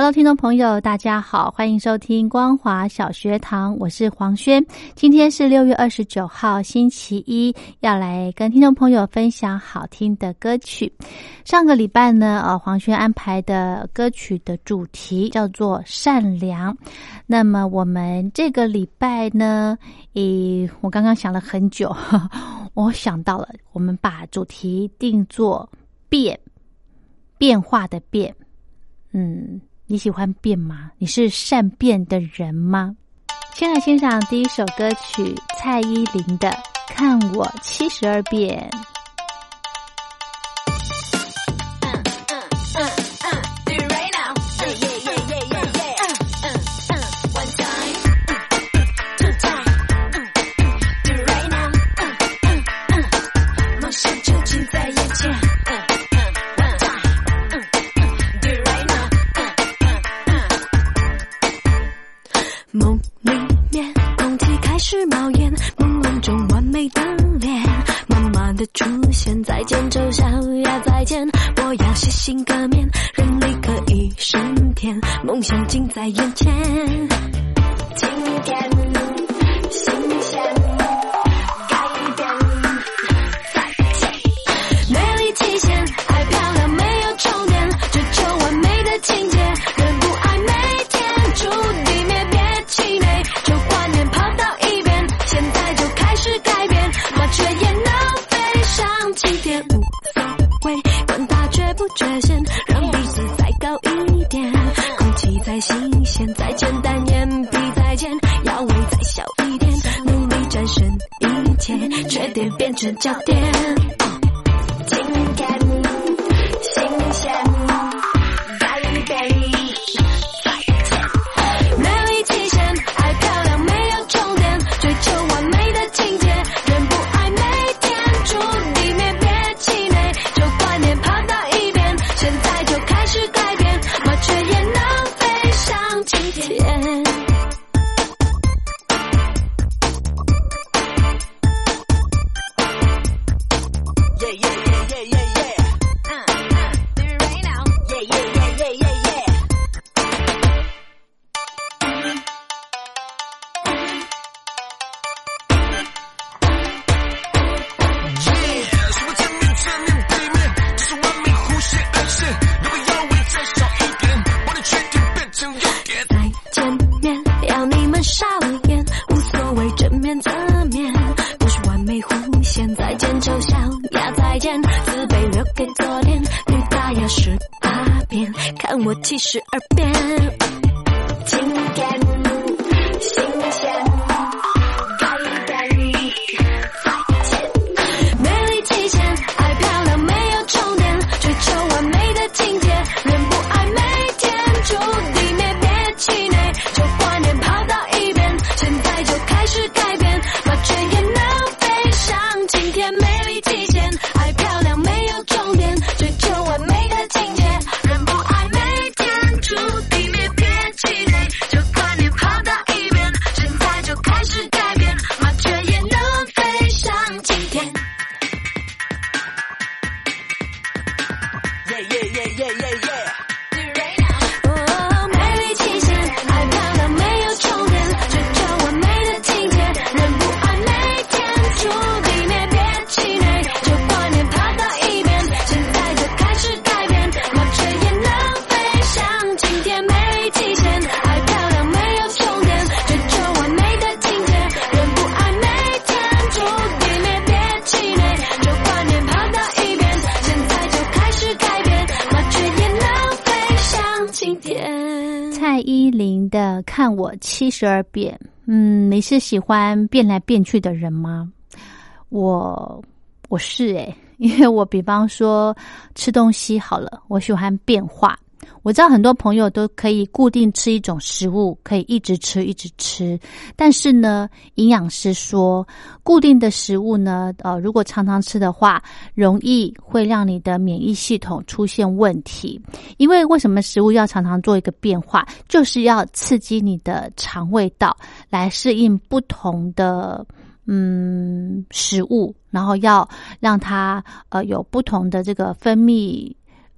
Hello，听众朋友，大家好，欢迎收听光华小学堂，我是黄轩。今天是六月二十九号，星期一，要来跟听众朋友分享好听的歌曲。上个礼拜呢，呃，黄轩安排的歌曲的主题叫做善良。那么我们这个礼拜呢，诶，我刚刚想了很久，我想到了，我们把主题定做变，变化的变，嗯。你喜欢变吗？你是善变的人吗？先来欣赏第一首歌曲，蔡依林的《看我七十二变》。缺点变成焦点。少眼无所谓正面侧面不是完美弧线再见丑小鸭再见自卑留给昨天女大要十八变看我七十二变七十二变。嗯，你是喜欢变来变去的人吗？我我是诶，因为我比方说吃东西好了，我喜欢变化。我知道很多朋友都可以固定吃一种食物，可以一直吃一直吃。但是呢，营养师说，固定的食物呢，呃，如果常常吃的话，容易会让你的免疫系统出现问题。因为为什么食物要常常做一个变化，就是要刺激你的肠胃道来适应不同的嗯食物，然后要让它呃有不同的这个分泌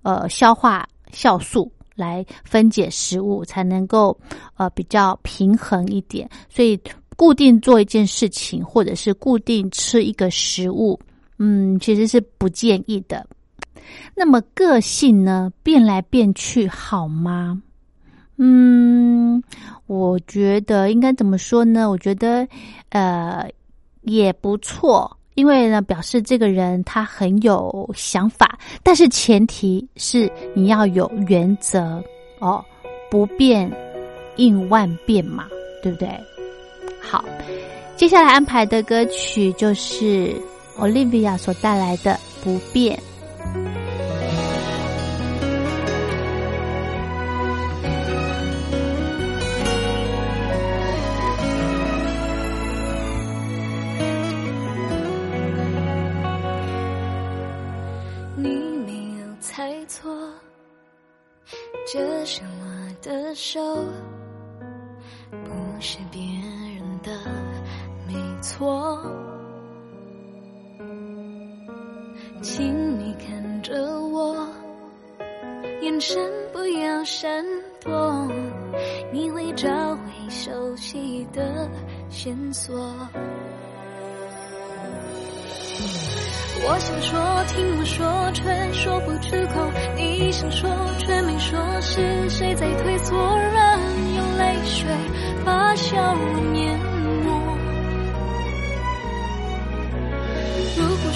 呃消化。酵素来分解食物，才能够呃比较平衡一点。所以固定做一件事情，或者是固定吃一个食物，嗯，其实是不建议的。那么个性呢，变来变去好吗？嗯，我觉得应该怎么说呢？我觉得呃也不错。因为呢，表示这个人他很有想法，但是前提是你要有原则哦，不变应万变嘛，对不对？好，接下来安排的歌曲就是 Olivia 所带来的《不变》。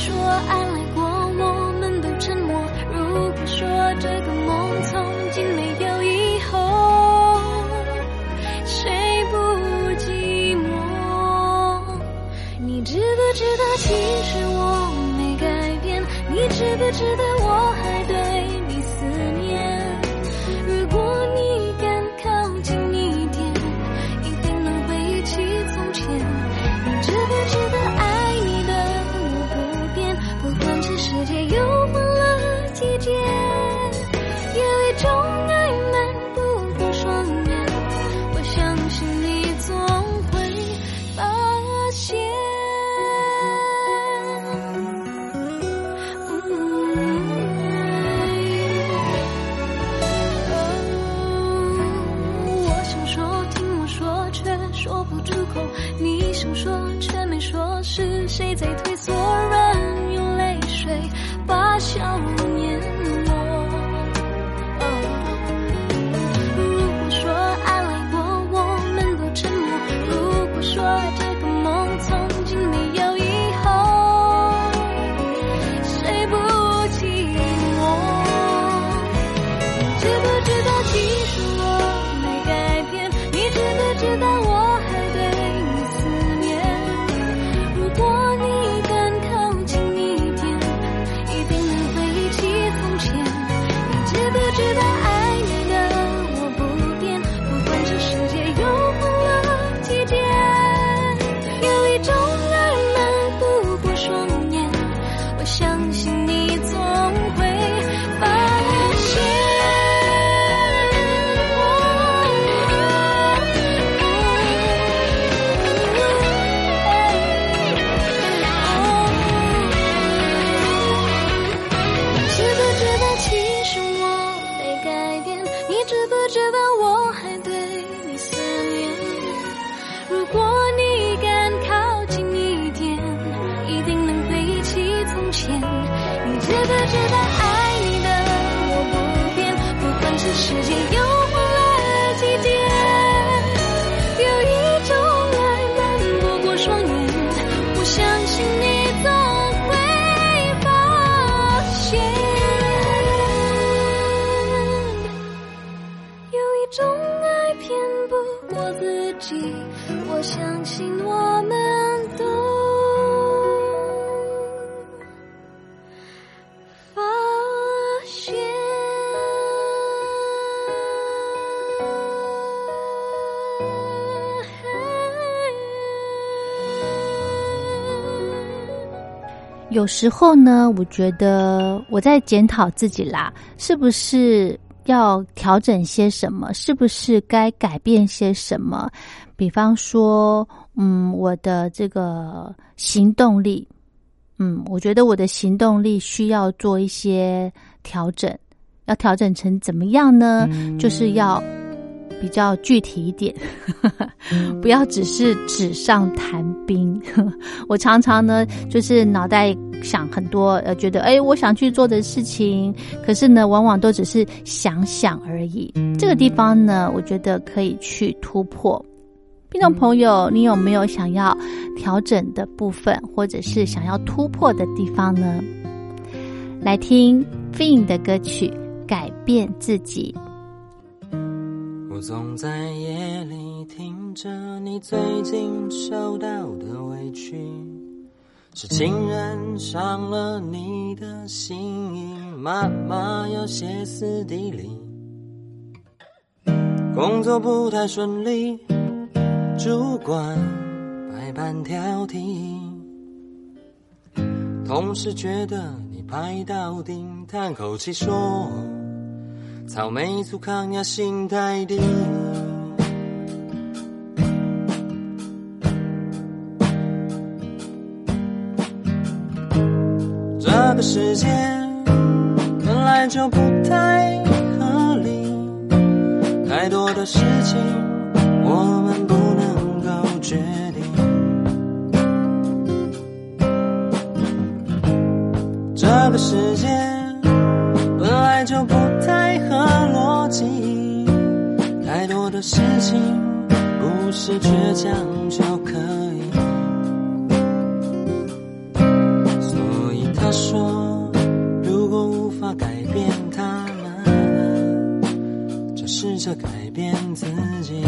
说爱来过，我们都沉默。如果说这个梦从今没有以后，谁不寂寞？你知不知道，其实我没改变。你知不知道有时候呢，我觉得我在检讨自己啦，是不是要调整些什么？是不是该改变些什么？比方说，嗯，我的这个行动力，嗯，我觉得我的行动力需要做一些调整。要调整成怎么样呢？就是要比较具体一点，不要只是纸上谈兵。我常常呢，就是脑袋想很多，呃，觉得哎，我想去做的事情，可是呢，往往都只是想想而已。这个地方呢，我觉得可以去突破。听众朋友，你有没有想要调整的部分，或者是想要突破的地方呢？来听 Fin 的歌曲。改变自己。我总在夜里听着你最近受到的委屈，是情人伤了你的心，妈妈要歇斯底里，工作不太顺利，主管百般挑剔，同事觉得你拍到顶，叹口气说。草莓族抗压心太低，这个世界本来就不太合理，太多的事情我们不能够决定，这个世界本来就不。的事情不是倔强就可以，所以他说，如果无法改变他们，就试着改变自己。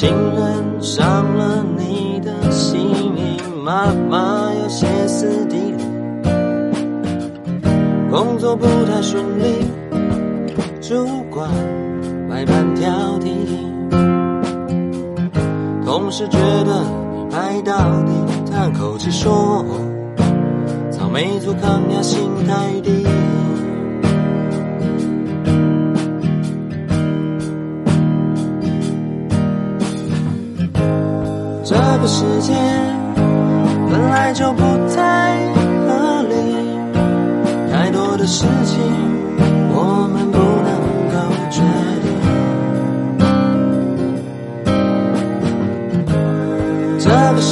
情人伤了你的心，妈妈要歇斯底里，工作不太顺利，主管百般挑剔，同事觉得你拍到底，叹口气说，草莓族抗压心太低。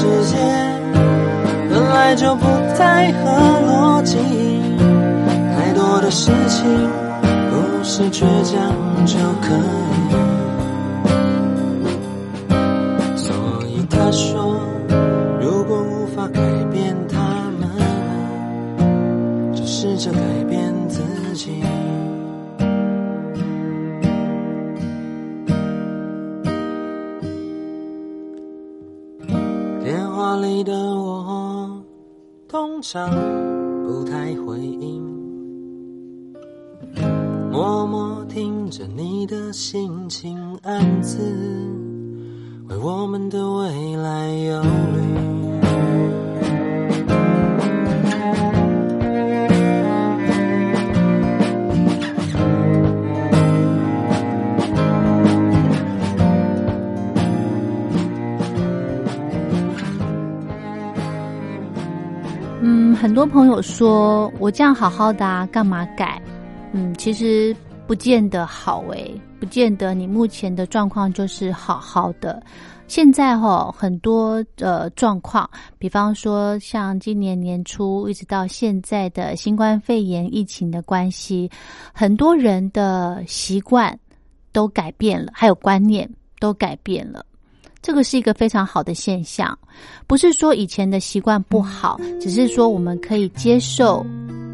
世界本来就不太合逻辑，太多的事情不是倔强就可以。通常不太回应，默默听着你的心情，暗自。很多朋友说我这样好好的啊，干嘛改？嗯，其实不见得好诶，不见得你目前的状况就是好好的。现在哈很多呃状况，比方说像今年年初一直到现在的新冠肺炎疫情的关系，很多人的习惯都改变了，还有观念都改变了。这个是一个非常好的现象，不是说以前的习惯不好，只是说我们可以接受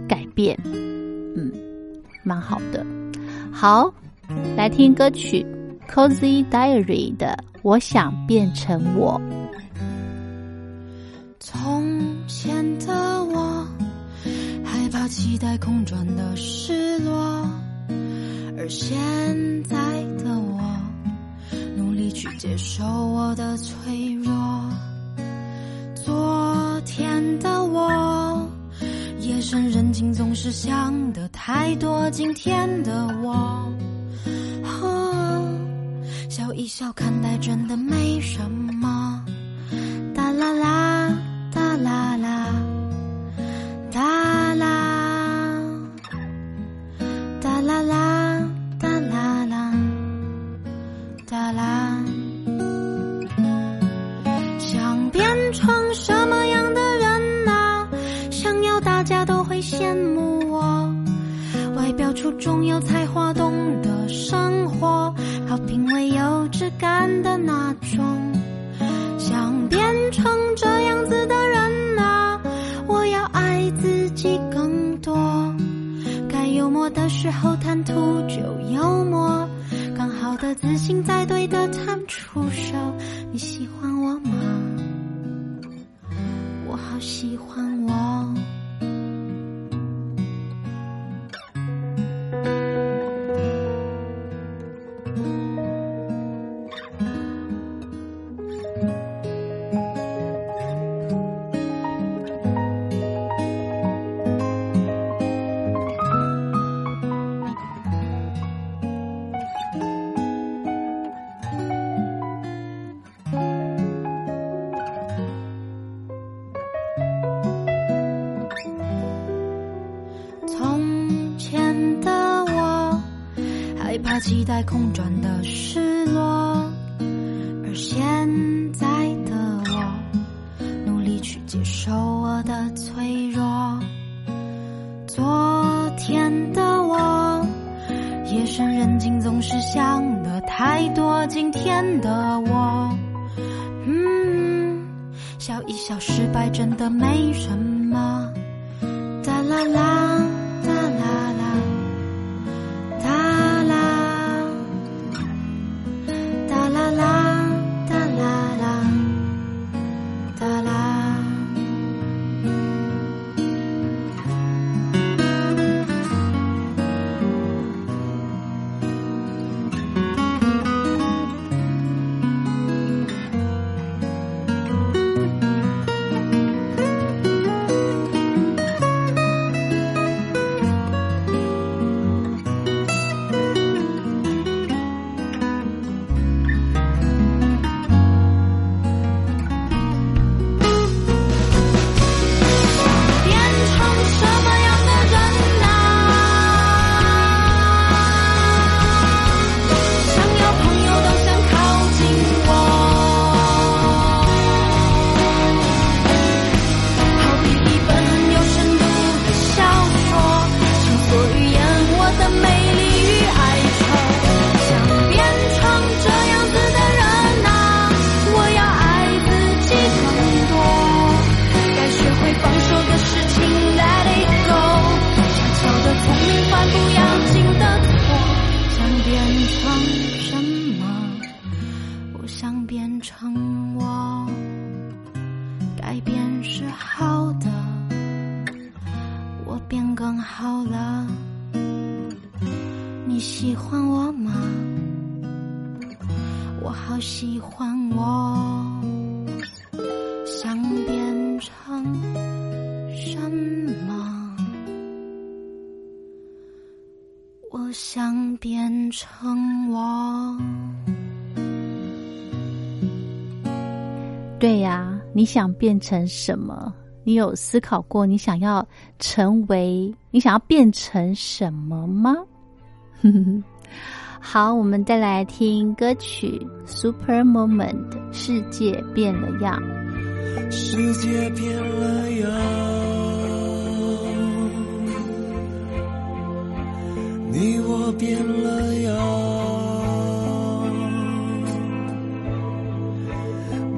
改变，嗯，蛮好的。好，来听歌曲《Cozy Diary》的。我想变成我。从前的我害怕期待空转的失落，而现在的我去接受我的脆弱。昨天的我夜深人静总是想的太多，今天的我。笑一笑，看待真的没什么。哒啦啦，哒啦出众有才华，懂得生活。好品味有质感的那种，想变成这样子的人啊！我要爱自己更多，该幽默的时候谈吐就幽默，刚好的自信在太多，今天的我，嗯，笑一笑，失败真的没什么。变更好了。你喜欢我吗？我好喜欢我。想变成什么？我想变成我。对呀你想变成什么？你有思考过你想要成为、你想要变成什么吗？好，我们再来听歌曲《Super Moment》，世界变了样。世界变了样，你我变了样，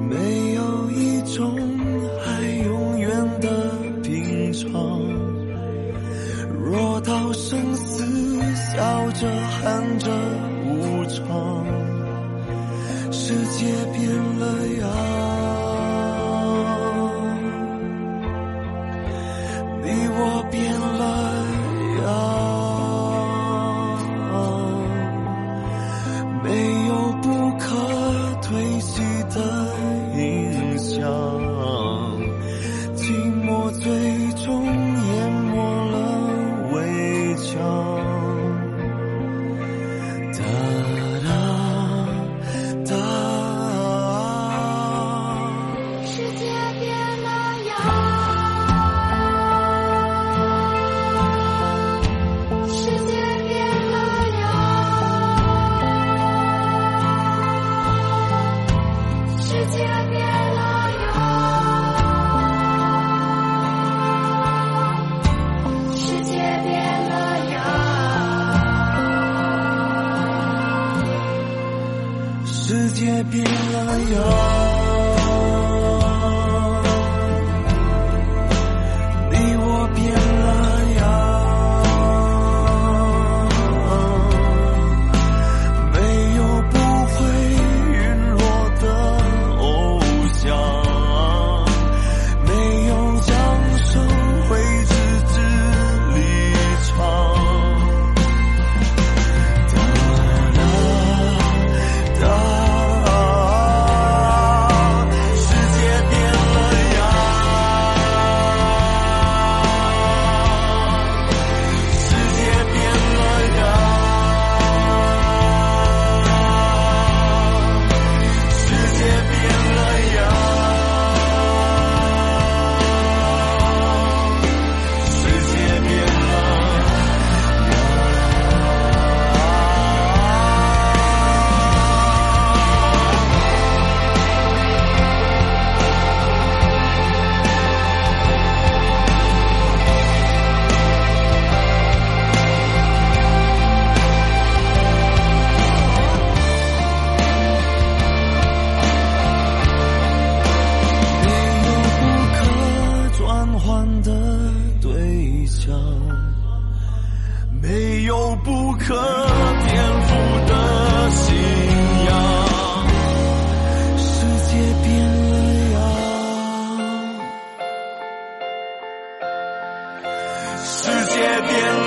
没有一种着也变了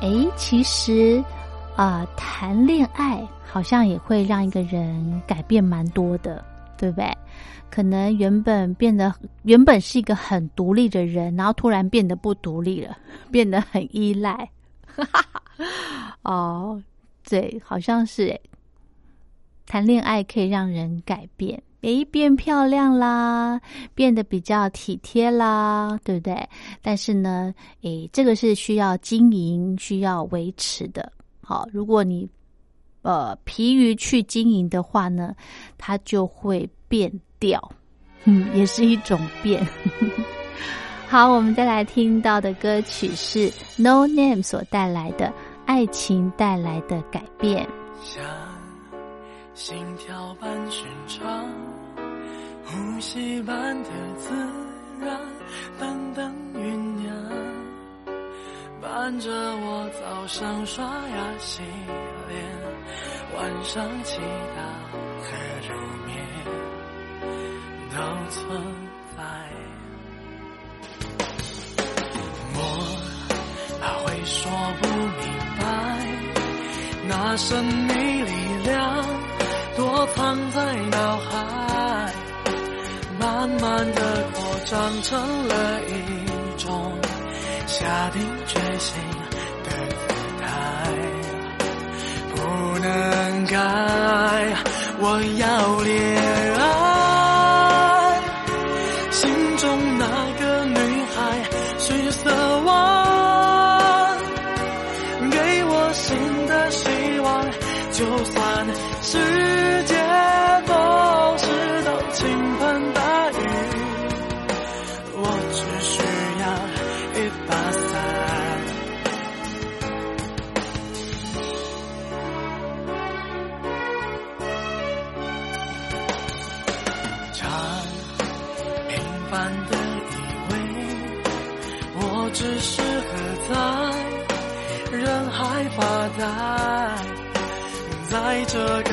诶，其实啊、谈恋爱好像也会让一个人改变蛮多的，对不对？可能原本变得原本是一个很独立的人，然后突然变得不独立了，变得很依赖。哦，对，好像是诶。谈恋爱可以让人改变，诶，变漂亮啦，变得比较体贴啦，对不对？但是呢，诶，这个是需要经营、需要维持的。好，如果你呃疲于去经营的话呢，它就会变掉，嗯，也是一种变。好，我们再来听到的歌曲是 No Name 所带来的《爱情带来的改变》。像心跳般寻常，呼吸般的自然，淡淡酝酿，伴着我早上刷牙洗脸，晚上祈祷和入眠，都存在。我怕会说不明白，那神秘力量躲藏在脑海，慢慢的扩张成了一种下定决心的姿态，不能改，我要恋爱，心中那个女孩血色望，给我新的希望，就算世界在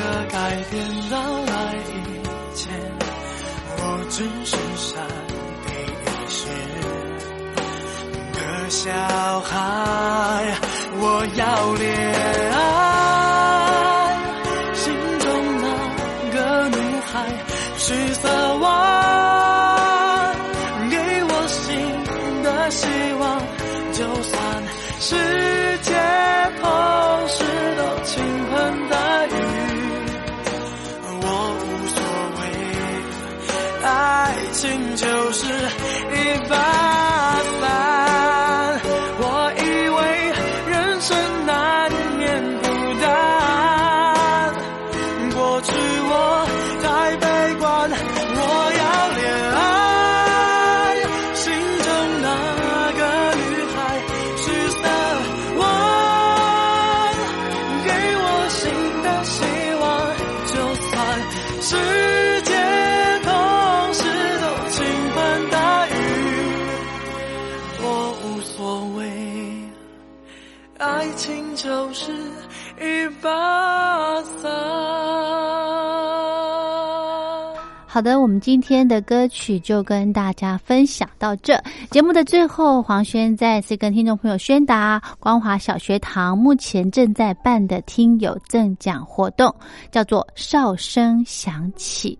好的，我们今天的歌曲就跟大家分享到这。节目的最后，黄轩再次跟听众朋友宣达，光华小学堂目前正在办的听友赠奖活动，叫做“哨声响起”。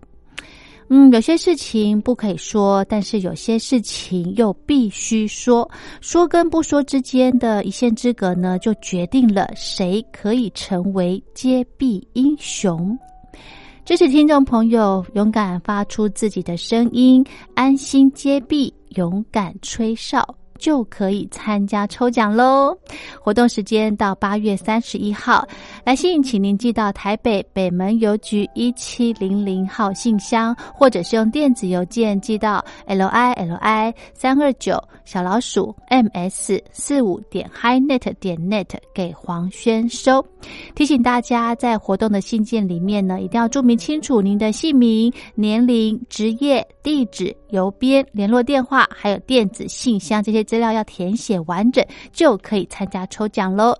嗯，有些事情不可以说，但是有些事情又必须说。说跟不说之间的一线之隔呢，就决定了谁可以成为揭弊英雄。支持听众朋友勇敢发出自己的声音，安心接币，勇敢吹哨，就可以参加抽奖喽！活动时间到八月三十一号，来信请您寄到台北北门邮局一七零零号信箱，或者是用电子邮件寄到 l i l i 三二九小老鼠 m s 四五点 highnet 点 net 给黄轩收。提醒大家，在活动的信件里面呢，一定要注明清楚您的姓名、年龄、职业、地址、邮编、联络电话，还有电子信箱这些资料要填写完整，就可以参加抽奖喽。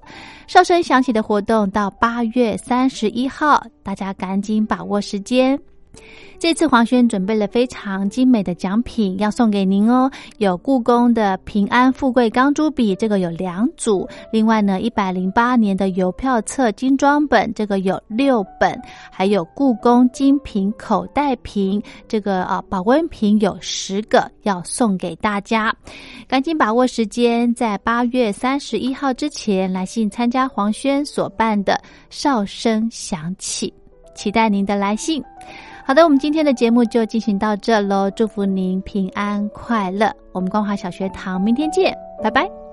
哨声响起的活动到八月三十一号，大家赶紧把握时间。这次黄轩准备了非常精美的奖品要送给您哦，有故宫的平安富贵钢珠笔，这个有两组；另外呢，一百零八年的邮票册精装本，这个有六本；还有故宫精品口袋瓶，这个啊保温瓶有十个要送给大家，赶紧把握时间，在八月三十一号之前来信参加黄轩所办的哨声响起，期待您的来信。好的，我们今天的节目就进行到这喽，祝福您平安快乐。我们光华小学堂明天见，拜拜。